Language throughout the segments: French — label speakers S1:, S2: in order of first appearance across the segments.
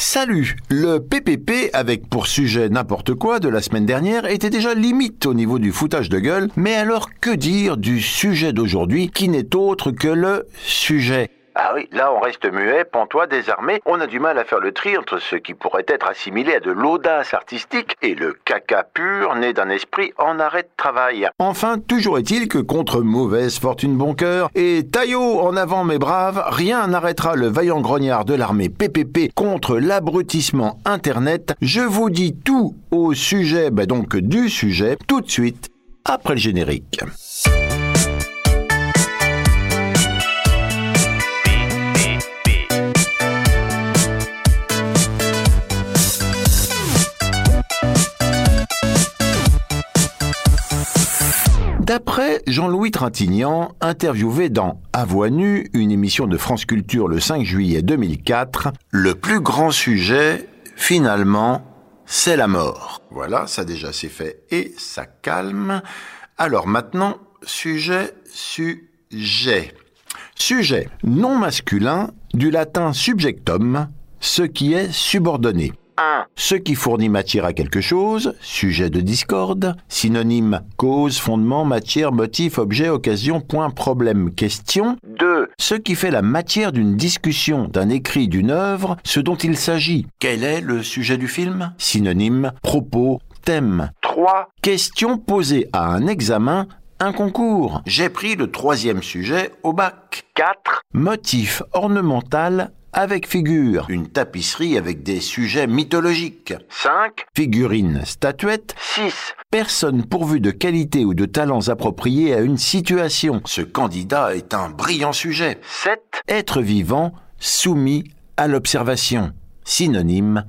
S1: Salut. Le PPP, avec pour sujet n'importe quoi de la semaine dernière, était déjà limite au niveau du foutage de gueule, mais alors que dire du sujet d'aujourd'hui qui n'est autre que le sujet?
S2: Ah oui, là on reste muet, pantois, désarmé. On a du mal à faire le tri entre ce qui pourrait être assimilé à de l'audace artistique et le caca pur né d'un esprit en arrêt de travail.
S1: Enfin, toujours est-il que contre mauvaise fortune bon cœur et taillot en avant mes braves, rien n'arrêtera le vaillant grognard de l'armée PPP contre l'abrutissement Internet. Je vous dis tout au sujet, ben donc du sujet, tout de suite, après le générique. Jean-Louis Trintignant, interviewé dans À voix nue, une émission de France Culture le 5 juillet 2004, le plus grand sujet, finalement, c'est la mort. Voilà, ça déjà c'est fait et ça calme. Alors maintenant, sujet, sujet. Sujet non masculin du latin subjectum, ce qui est subordonné.
S2: 1.
S1: Ce qui fournit matière à quelque chose, sujet de discorde, synonyme cause, fondement, matière, motif, objet, occasion, point, problème, question.
S2: 2.
S1: Ce qui fait la matière d'une discussion, d'un écrit, d'une œuvre, ce dont il s'agit. Quel est le sujet du film? Synonyme, propos, thème.
S2: 3.
S1: Question posée à un examen, un concours. J'ai pris le troisième sujet au bac.
S2: 4.
S1: Motif ornemental avec figure. Une tapisserie avec des sujets mythologiques.
S2: 5.
S1: Figurine, statuette.
S2: 6.
S1: Personne pourvue de qualité ou de talents appropriés à une situation. Ce candidat est un brillant sujet.
S2: 7.
S1: Être vivant, soumis à l'observation. Synonyme,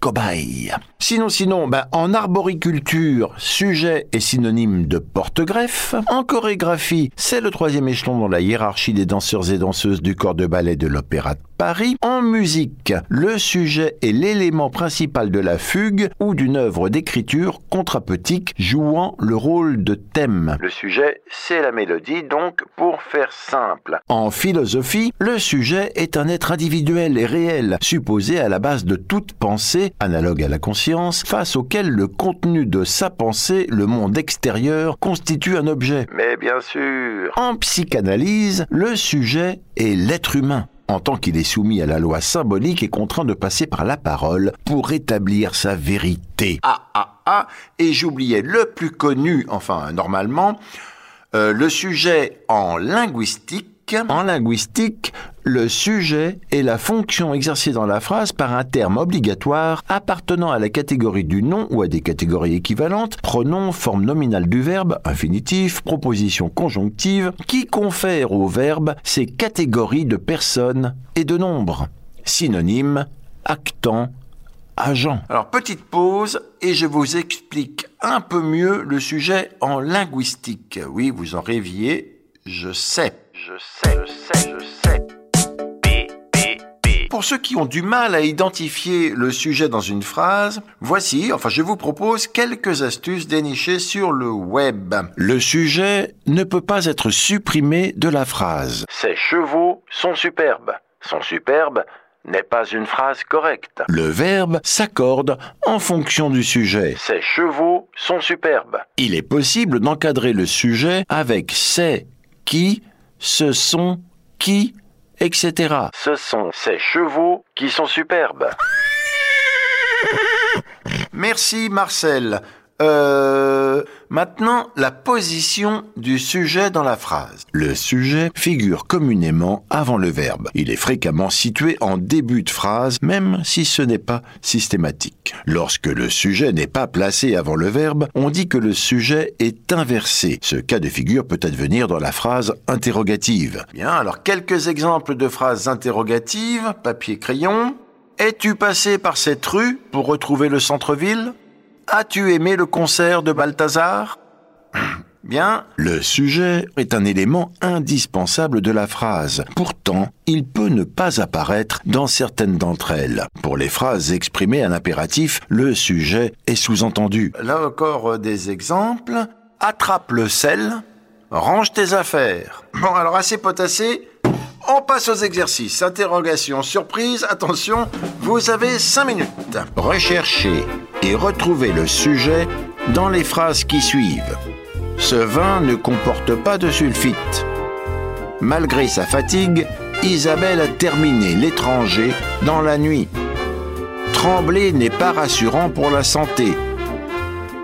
S1: cobaye. Sinon, sinon, ben, en arboriculture, sujet est synonyme de porte-greffe. En chorégraphie, c'est le troisième échelon dans la hiérarchie des danseurs et danseuses du corps de ballet de l'Opéra de Paris. En musique, le sujet est l'élément principal de la fugue ou d'une œuvre d'écriture contrapeutique jouant le rôle de thème.
S2: Le sujet, c'est la mélodie, donc pour faire simple.
S1: En philosophie, le sujet est un être individuel et réel, supposé à la base de toute pensée, analogue à la conscience, face auquel le contenu de sa pensée, le monde extérieur, constitue un objet.
S2: Mais bien sûr.
S1: En psychanalyse, le sujet est l'être humain. En tant qu'il est soumis à la loi symbolique et contraint de passer par la parole pour établir sa vérité. Ah ah ah, et j'oubliais le plus connu, enfin normalement, euh, le sujet en linguistique. En linguistique, le sujet est la fonction exercée dans la phrase par un terme obligatoire appartenant à la catégorie du nom ou à des catégories équivalentes, pronom, forme nominale du verbe, infinitif, proposition conjonctive, qui confère au verbe ces catégories de personnes et de nombres. Synonyme, actant, agent. Alors petite pause et je vous explique un peu mieux le sujet en linguistique. Oui, vous en rêviez, je sais.
S2: Je sais, je sais, je sais.
S1: Pour ceux qui ont du mal à identifier le sujet dans une phrase, voici, enfin je vous propose quelques astuces dénichées sur le web. Le sujet ne peut pas être supprimé de la phrase.
S2: Ces chevaux sont superbes. Sont superbes n'est pas une phrase correcte.
S1: Le verbe s'accorde en fonction du sujet.
S2: Ces chevaux sont superbes.
S1: Il est possible d'encadrer le sujet avec c'est qui, ce sont qui, etc.
S2: Ce sont ces chevaux qui sont superbes.
S1: Merci Marcel. Euh, maintenant, la position du sujet dans la phrase. Le sujet figure communément avant le verbe. Il est fréquemment situé en début de phrase, même si ce n'est pas systématique. Lorsque le sujet n'est pas placé avant le verbe, on dit que le sujet est inversé. Ce cas de figure peut advenir dans la phrase interrogative. Bien, alors quelques exemples de phrases interrogatives, papier-crayon. Es-tu passé par cette rue pour retrouver le centre-ville? As-tu aimé le concert de Balthazar? Bien, le sujet est un élément indispensable de la phrase. Pourtant, il peut ne pas apparaître dans certaines d'entre elles. Pour les phrases exprimées en impératif, le sujet est sous-entendu. Là encore euh, des exemples. Attrape le sel, range tes affaires. Bon, alors assez potassé, on passe aux exercices. Interrogation, surprise, attention, vous avez 5 minutes. Recherchez et retrouvez le sujet dans les phrases qui suivent. Ce vin ne comporte pas de sulfite. Malgré sa fatigue, Isabelle a terminé l'étranger dans la nuit. Trembler n'est pas rassurant pour la santé.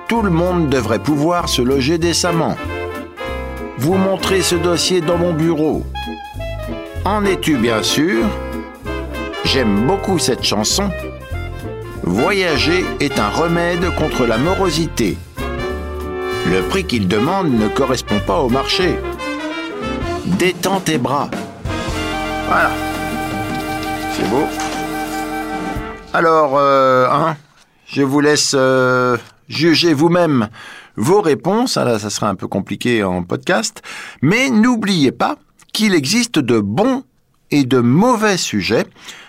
S1: Tout le monde devrait pouvoir se loger décemment. Vous montrez ce dossier dans mon bureau. En es-tu bien sûr? J'aime beaucoup cette chanson. Voyager est un remède contre la morosité. Le prix qu'il demande ne correspond pas au marché. Détends tes bras. Voilà. C'est beau. Alors, euh, hein, je vous laisse euh, juger vous-même vos réponses. Ah ça sera un peu compliqué en podcast. Mais n'oubliez pas qu'il existe de bons et de mauvais sujets,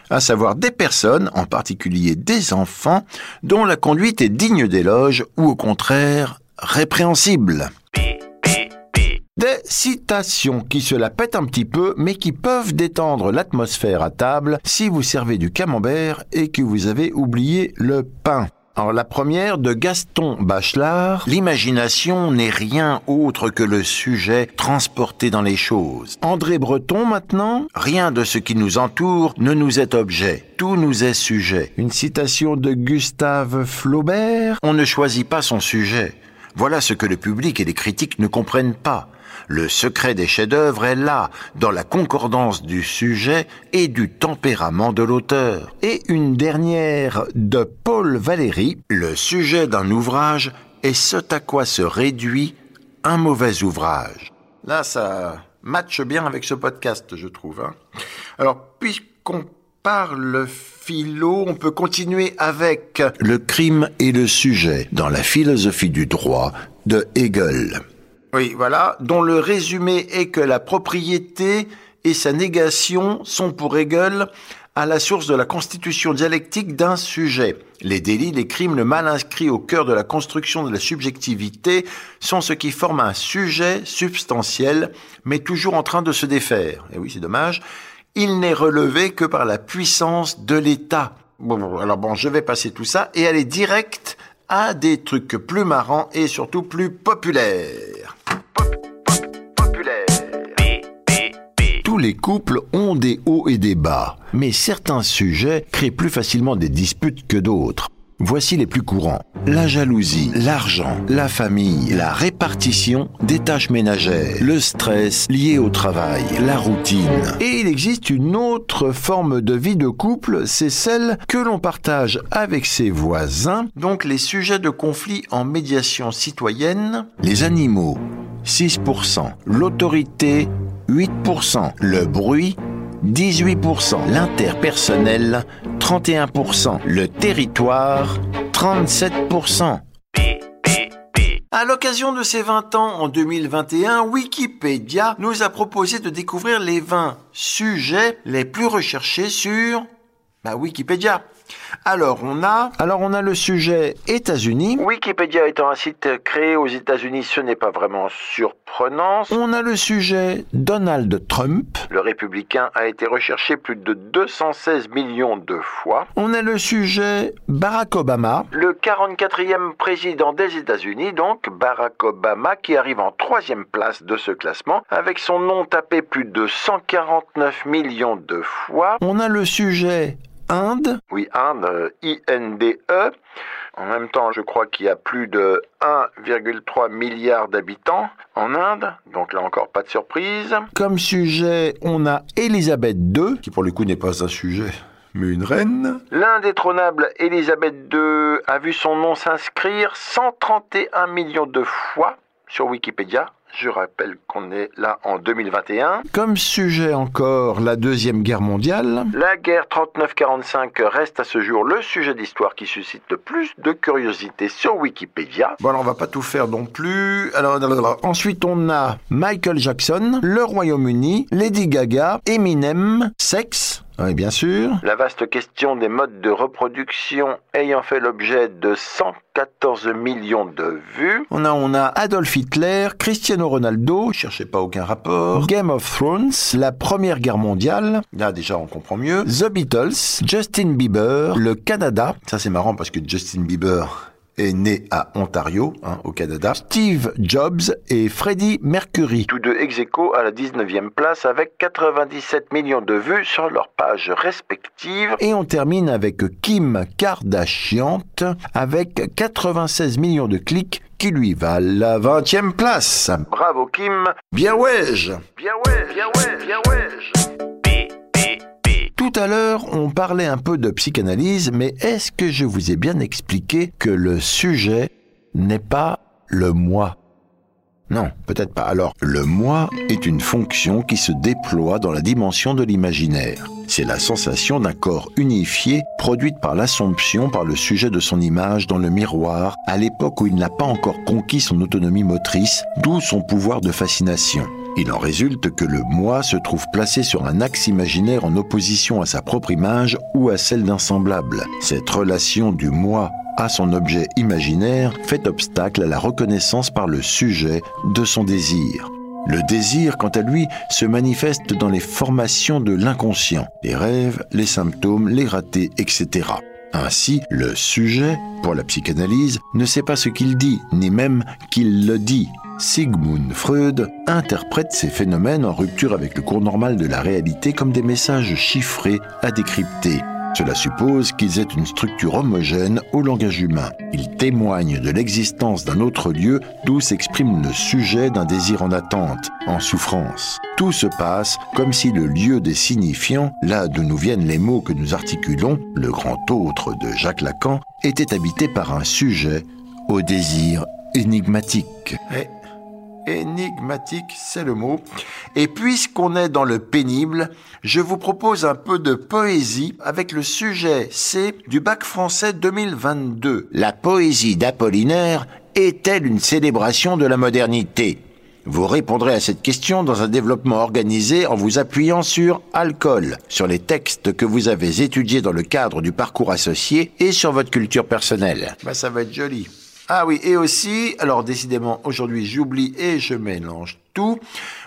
S1: à savoir des personnes, en particulier des enfants, dont la conduite est digne d'éloge ou au contraire répréhensible. Des citations qui se la pètent un petit peu, mais qui peuvent détendre l'atmosphère à table si vous servez du camembert et que vous avez oublié le pain. Alors la première de Gaston Bachelard, l'imagination n'est rien autre que le sujet transporté dans les choses. André Breton maintenant, rien de ce qui nous entoure ne nous est objet, tout nous est sujet. Une citation de Gustave Flaubert, on ne choisit pas son sujet. Voilà ce que le public et les critiques ne comprennent pas. Le secret des chefs-d'œuvre est là, dans la concordance du sujet et du tempérament de l'auteur. Et une dernière de Paul Valéry, le sujet d'un ouvrage est ce à quoi se réduit un mauvais ouvrage. Là, ça matche bien avec ce podcast, je trouve. Hein. Alors, puisqu'on parle philo, on peut continuer avec le crime et le sujet dans la philosophie du droit de Hegel. Oui, voilà, dont le résumé est que la propriété et sa négation sont pour Hegel à la source de la constitution dialectique d'un sujet. Les délits, les crimes, le mal inscrit au cœur de la construction de la subjectivité sont ce qui forme un sujet substantiel, mais toujours en train de se défaire. Et oui, c'est dommage. Il n'est relevé que par la puissance de l'État. Bon, alors bon, je vais passer tout ça et aller direct à des trucs plus marrants et surtout plus populaires. Tous les couples ont des hauts et des bas, mais certains sujets créent plus facilement des disputes que d'autres. Voici les plus courants. La jalousie, l'argent, la famille, la répartition des tâches ménagères, le stress lié au travail, la routine. Et il existe une autre forme de vie de couple, c'est celle que l'on partage avec ses voisins, donc les sujets de conflit en médiation citoyenne, les animaux, 6%, l'autorité, 8%, le bruit, 18%, l'interpersonnel, 31%, le territoire, 37%. À l'occasion de ses 20 ans en 2021, Wikipédia nous a proposé de découvrir les 20 sujets les plus recherchés sur bah, Wikipédia. Alors on a, alors on a le sujet États-Unis.
S2: Wikipédia étant un site créé aux États-Unis, ce n'est pas vraiment surprenant.
S1: On a le sujet Donald Trump.
S2: Le républicain a été recherché plus de 216 millions de fois.
S1: On a le sujet Barack Obama.
S2: Le 44e président des États-Unis, donc Barack Obama, qui arrive en troisième place de ce classement, avec son nom tapé plus de 149 millions de fois.
S1: On a le sujet Inde.
S2: Oui, Inde, I-N-D-E. En même temps, je crois qu'il y a plus de 1,3 milliard d'habitants en Inde, donc là encore pas de surprise.
S1: Comme sujet, on a Elisabeth II, qui pour le coup n'est pas un sujet, mais une reine.
S2: L'indétrônable Elisabeth II a vu son nom s'inscrire 131 millions de fois sur Wikipédia. Je rappelle qu'on est là en 2021.
S1: Comme sujet encore, la Deuxième Guerre mondiale.
S2: La guerre 39-45 reste à ce jour le sujet d'histoire qui suscite le plus de curiosité sur Wikipédia.
S1: Bon alors on va pas tout faire non plus. Alors, ensuite on a Michael Jackson, le Royaume-Uni, Lady Gaga, Eminem, sexe, Oui, bien sûr.
S2: La vaste question des modes de reproduction ayant fait l'objet de 114 millions de vues.
S1: On a, on a Adolf Hitler, Cristiano Ronaldo, cherchez pas aucun rapport, Game of Thrones, la Première Guerre mondiale, là déjà on comprend mieux, The Beatles, Justin Bieber, le Canada, ça c'est marrant parce que Justin Bieber est né à Ontario, hein, au Canada, Steve Jobs et Freddie Mercury.
S2: Tous deux ex aequo à la 19e place avec 97 millions de vues sur leurs pages respectives.
S1: Et on termine avec Kim Kardashian avec 96 millions de clics qui lui valent la 20e place.
S2: Bravo Kim.
S1: Bien ouais.
S2: Bien ouais, bien ouais, bien ouais.
S1: Tout à l'heure, on parlait un peu de psychanalyse, mais est-ce que je vous ai bien expliqué que le sujet n'est pas le moi? Non, peut-être pas. Alors, le moi est une fonction qui se déploie dans la dimension de l'imaginaire. C'est la sensation d'un corps unifié produite par l'assomption par le sujet de son image dans le miroir à l'époque où il n'a pas encore conquis son autonomie motrice, d'où son pouvoir de fascination. Il en résulte que le moi se trouve placé sur un axe imaginaire en opposition à sa propre image ou à celle d'un semblable. Cette relation du moi à son objet imaginaire fait obstacle à la reconnaissance par le sujet de son désir. Le désir, quant à lui, se manifeste dans les formations de l'inconscient, les rêves, les symptômes, les ratés, etc. Ainsi, le sujet, pour la psychanalyse, ne sait pas ce qu'il dit, ni même qu'il le dit. Sigmund Freud interprète ces phénomènes en rupture avec le cours normal de la réalité comme des messages chiffrés à décrypter. Cela suppose qu'ils aient une structure homogène au langage humain. Ils témoignent de l'existence d'un autre lieu d'où s'exprime le sujet d'un désir en attente, en souffrance. Tout se passe comme si le lieu des signifiants, là d'où nous viennent les mots que nous articulons, le grand autre de Jacques Lacan, était habité par un sujet au désir énigmatique. Énigmatique, c'est le mot. Et puisqu'on est dans le pénible, je vous propose un peu de poésie avec le sujet C du bac français 2022. La poésie d'Apollinaire est-elle une célébration de la modernité? Vous répondrez à cette question dans un développement organisé en vous appuyant sur alcool, sur les textes que vous avez étudiés dans le cadre du parcours associé et sur votre culture personnelle. Bah, ça va être joli. Ah oui, et aussi, alors décidément, aujourd'hui j'oublie et je mélange tout.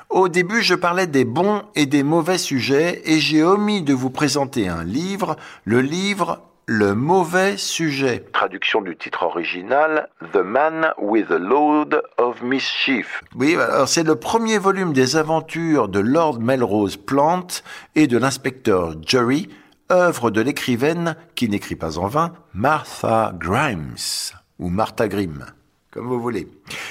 S1: Au début, je parlais des bons et des mauvais sujets et j'ai omis de vous présenter un livre, le livre Le mauvais sujet.
S2: Traduction du titre original The Man with a Load of Mischief.
S1: Oui, alors c'est le premier volume des aventures de Lord Melrose Plant et de l'inspecteur Jury, œuvre de l'écrivaine qui n'écrit pas en vain, Martha Grimes ou Martha Grimm, comme vous voulez.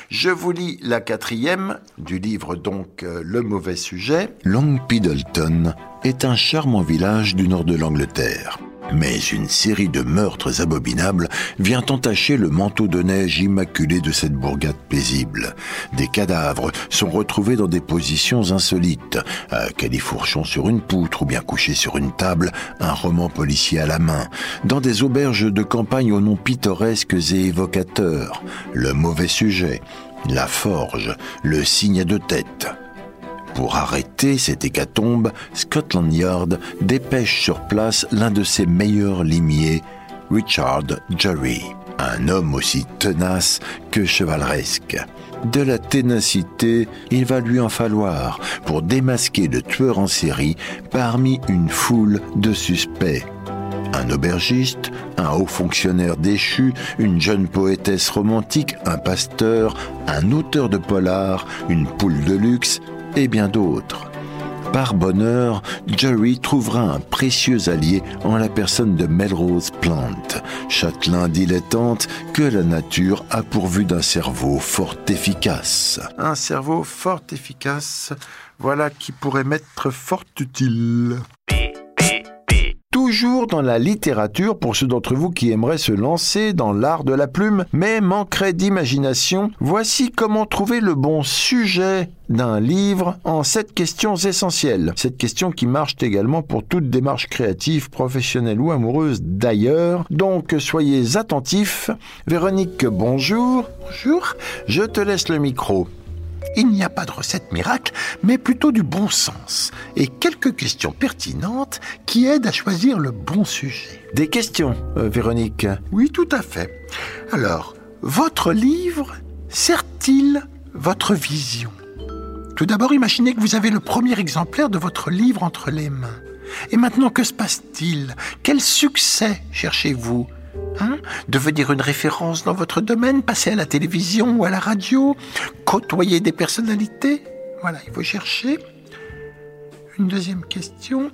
S1: Je vous lis la quatrième du livre donc euh, Le mauvais sujet. Long Piddleton est un charmant village du nord de l'Angleterre. Mais une série de meurtres abominables vient entacher le manteau de neige immaculé de cette bourgade paisible. Des cadavres sont retrouvés dans des positions insolites, à califourchon sur une poutre ou bien couché sur une table, un roman policier à la main, dans des auberges de campagne aux noms pittoresques et évocateurs, le mauvais sujet, la forge, le signe de tête. Pour arrêter cette hécatombe, Scotland Yard dépêche sur place l'un de ses meilleurs limiers, Richard Jury, un homme aussi tenace que chevaleresque. De la ténacité, il va lui en falloir pour démasquer le tueur en série parmi une foule de suspects. Un aubergiste, un haut fonctionnaire déchu, une jeune poétesse romantique, un pasteur, un auteur de polar, une poule de luxe, et bien d'autres. Par bonheur, Jerry trouvera un précieux allié en la personne de Melrose Plant, châtelain dilettante que la nature a pourvu d'un cerveau fort efficace. Un cerveau fort efficace, voilà qui pourrait m'être fort utile. Toujours dans la littérature, pour ceux d'entre vous qui aimeraient se lancer dans l'art de la plume, mais manqueraient d'imagination, voici comment trouver le bon sujet d'un livre en sept questions essentielles. Cette question qui marche également pour toute démarche créative, professionnelle ou amoureuse d'ailleurs. Donc soyez attentifs. Véronique, bonjour. Bonjour. Je te laisse le micro. Il n'y a pas de recette miracle, mais plutôt du bon sens et quelques questions pertinentes qui aident à choisir le bon sujet.
S2: Des questions, euh, Véronique
S1: Oui, tout à fait. Alors, votre livre sert-il votre vision? Tout d'abord, imaginez que vous avez le premier exemplaire de votre livre entre les mains. Et maintenant, que se passe-t-il? Quel succès cherchez-vous? Hein? Devenir une référence dans votre domaine, passer à la télévision ou à la radio, côtoyer des personnalités Voilà, il faut chercher. Une deuxième question.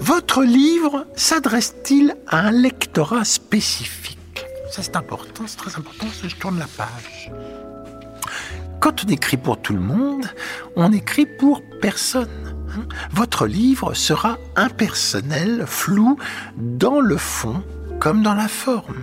S1: Votre livre s'adresse-t-il à un lectorat spécifique? Ça c'est important, c'est très important, je tourne la page. Quand on écrit pour tout le monde, on écrit pour personne. Hein votre livre sera impersonnel, flou, dans le fond comme dans la forme.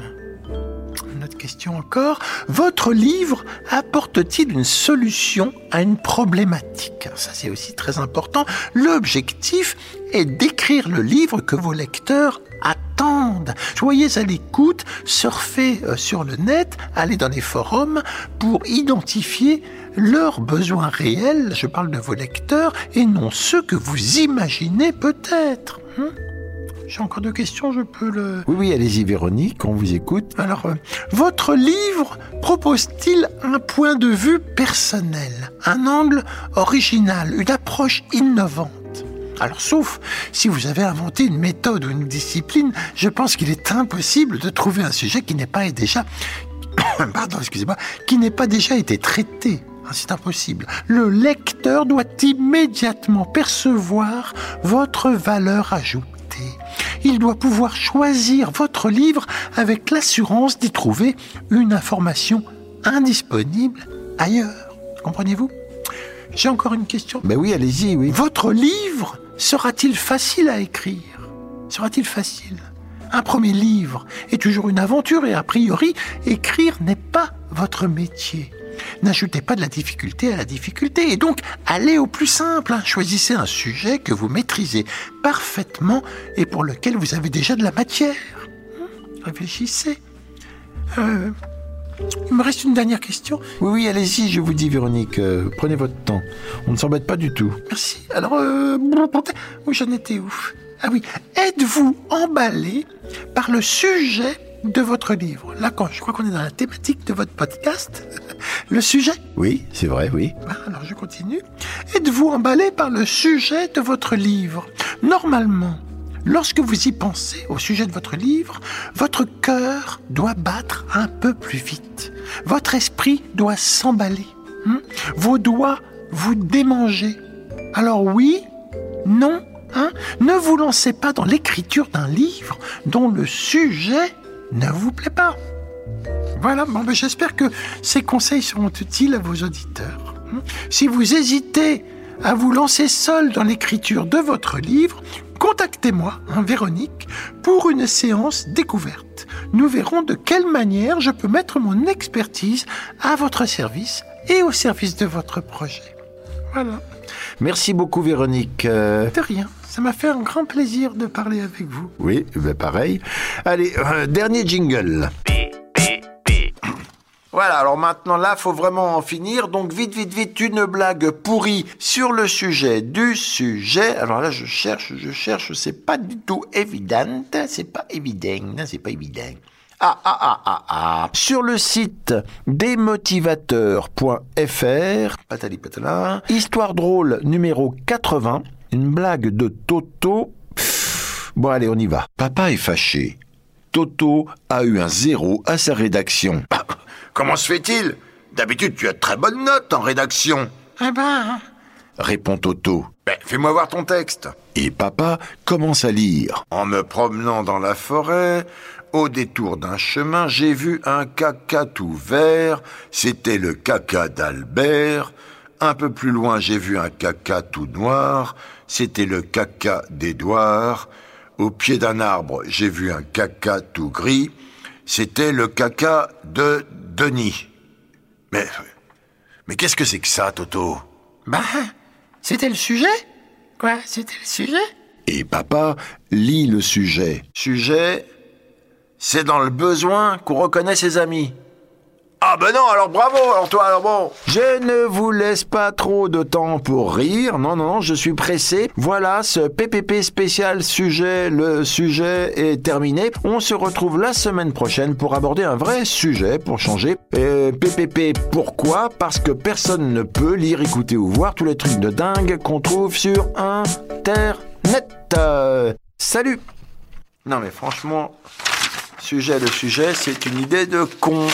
S1: Une autre question encore. Votre livre apporte-t-il une solution à une problématique? Ça c'est aussi très important. L'objectif est d'écrire le livre que vos lecteurs attendent. Soyez à l'écoute, surfez euh, sur le net, allez dans les forums pour identifier leurs besoins réels, je parle de vos lecteurs, et non ceux que vous imaginez peut-être. Hein j'ai encore deux questions, je peux le...
S2: Oui, oui, allez-y Véronique, on vous écoute.
S1: Alors, euh, votre livre propose-t-il un point de vue personnel, un angle original, une approche innovante? Alors, sauf si vous avez inventé une méthode ou une discipline, je pense qu'il est impossible de trouver un sujet qui n'est pas déjà, pardon, excusez-moi, qui n'ait pas déjà été traité. Ah, c'est impossible. Le lecteur doit immédiatement percevoir votre valeur ajoutée. Il doit pouvoir choisir votre livre avec l'assurance d'y trouver une information indisponible ailleurs. Comprenez-vous? J'ai encore une question.
S2: Ben oui, allez-y, oui.
S1: Votre livre sera-t-il facile à écrire? Sera-t-il facile? Un premier livre est toujours une aventure et a priori, écrire n'est pas votre métier. N'ajoutez pas de la difficulté à la difficulté et donc allez au plus simple. Hein. Choisissez un sujet que vous maîtrisez parfaitement et pour lequel vous avez déjà de la matière. Hmm, réfléchissez. Euh, il me reste une dernière question.
S2: Oui, oui, allez-y, je vous dis, Véronique. Euh, prenez votre temps. On ne s'embête pas du tout.
S1: Merci. Alors, euh, où j'en étais où? Ah oui, êtes-vous emballé par le sujet de votre livre? Là, quand je crois qu'on est dans la thématique de votre podcast, le sujet?
S2: Oui, c'est vrai, oui.
S1: Ah, alors je continue. Êtes-vous emballé par le sujet de votre livre? Normalement, lorsque vous y pensez au sujet de votre livre, votre cœur doit battre un peu plus vite. Votre esprit doit s'emballer. Hmm? Vos doigts vous démanger. Alors oui, non, Hein? Ne vous lancez pas dans l'écriture d'un livre dont le sujet ne vous plaît pas. Voilà, bon, ben, j'espère que ces conseils seront utiles à vos auditeurs. Si vous hésitez à vous lancer seul dans l'écriture de votre livre, contactez-moi, hein, Véronique, pour une séance découverte. Nous verrons de quelle manière je peux mettre mon expertise à votre service et au service de votre projet. Voilà.
S2: Merci beaucoup, Véronique. Euh,
S1: de rien. Ça m'a fait un grand plaisir de parler avec vous.
S2: Oui, ben pareil. Allez, euh, dernier jingle. Voilà, alors maintenant là, faut vraiment en finir. Donc vite, vite, vite, une blague pourrie sur le sujet du sujet. Alors là, je cherche, je cherche, c'est pas du tout évident. C'est pas évident, c'est pas évident. Ah, ah, ah, ah, ah. Sur le site desmotivateurs.fr, patali patala, histoire drôle numéro 80, une blague de Toto. bon allez, on y va. Papa est fâché. Toto a eu un zéro à sa rédaction.
S1: Ah, comment se fait-il? D'habitude, tu as de très bonnes notes en rédaction.
S2: Eh ben, répond Toto.
S1: Ben, fais-moi voir ton texte.
S2: Et papa commence à lire.
S1: En me promenant dans la forêt, au détour d'un chemin, j'ai vu un caca tout vert. C'était le caca d'Albert. Un peu plus loin, j'ai vu un caca tout noir. C'était le caca d'Édouard. Au pied d'un arbre, j'ai vu un caca tout gris. C'était le caca de Denis. Mais, mais qu'est-ce que c'est que ça, Toto?
S3: Bah, c'était le sujet? Quoi C'était le sujet?
S2: Et papa lit le sujet.
S1: Sujet, c'est dans le besoin qu'on reconnaît ses amis.
S2: Ah ben non, alors bravo, alors toi, alors bon.
S1: Je ne vous laisse pas trop de temps pour rire. Non, non, non, je suis pressé. Voilà, ce PPP spécial sujet, le sujet est terminé. On se retrouve la semaine prochaine pour aborder un vrai sujet pour changer. Et PPP, pourquoi? Parce que personne ne peut lire, écouter ou voir tous les trucs de dingue qu'on trouve sur Internet. Euh, salut
S2: Non mais franchement, sujet le sujet, c'est une idée de con.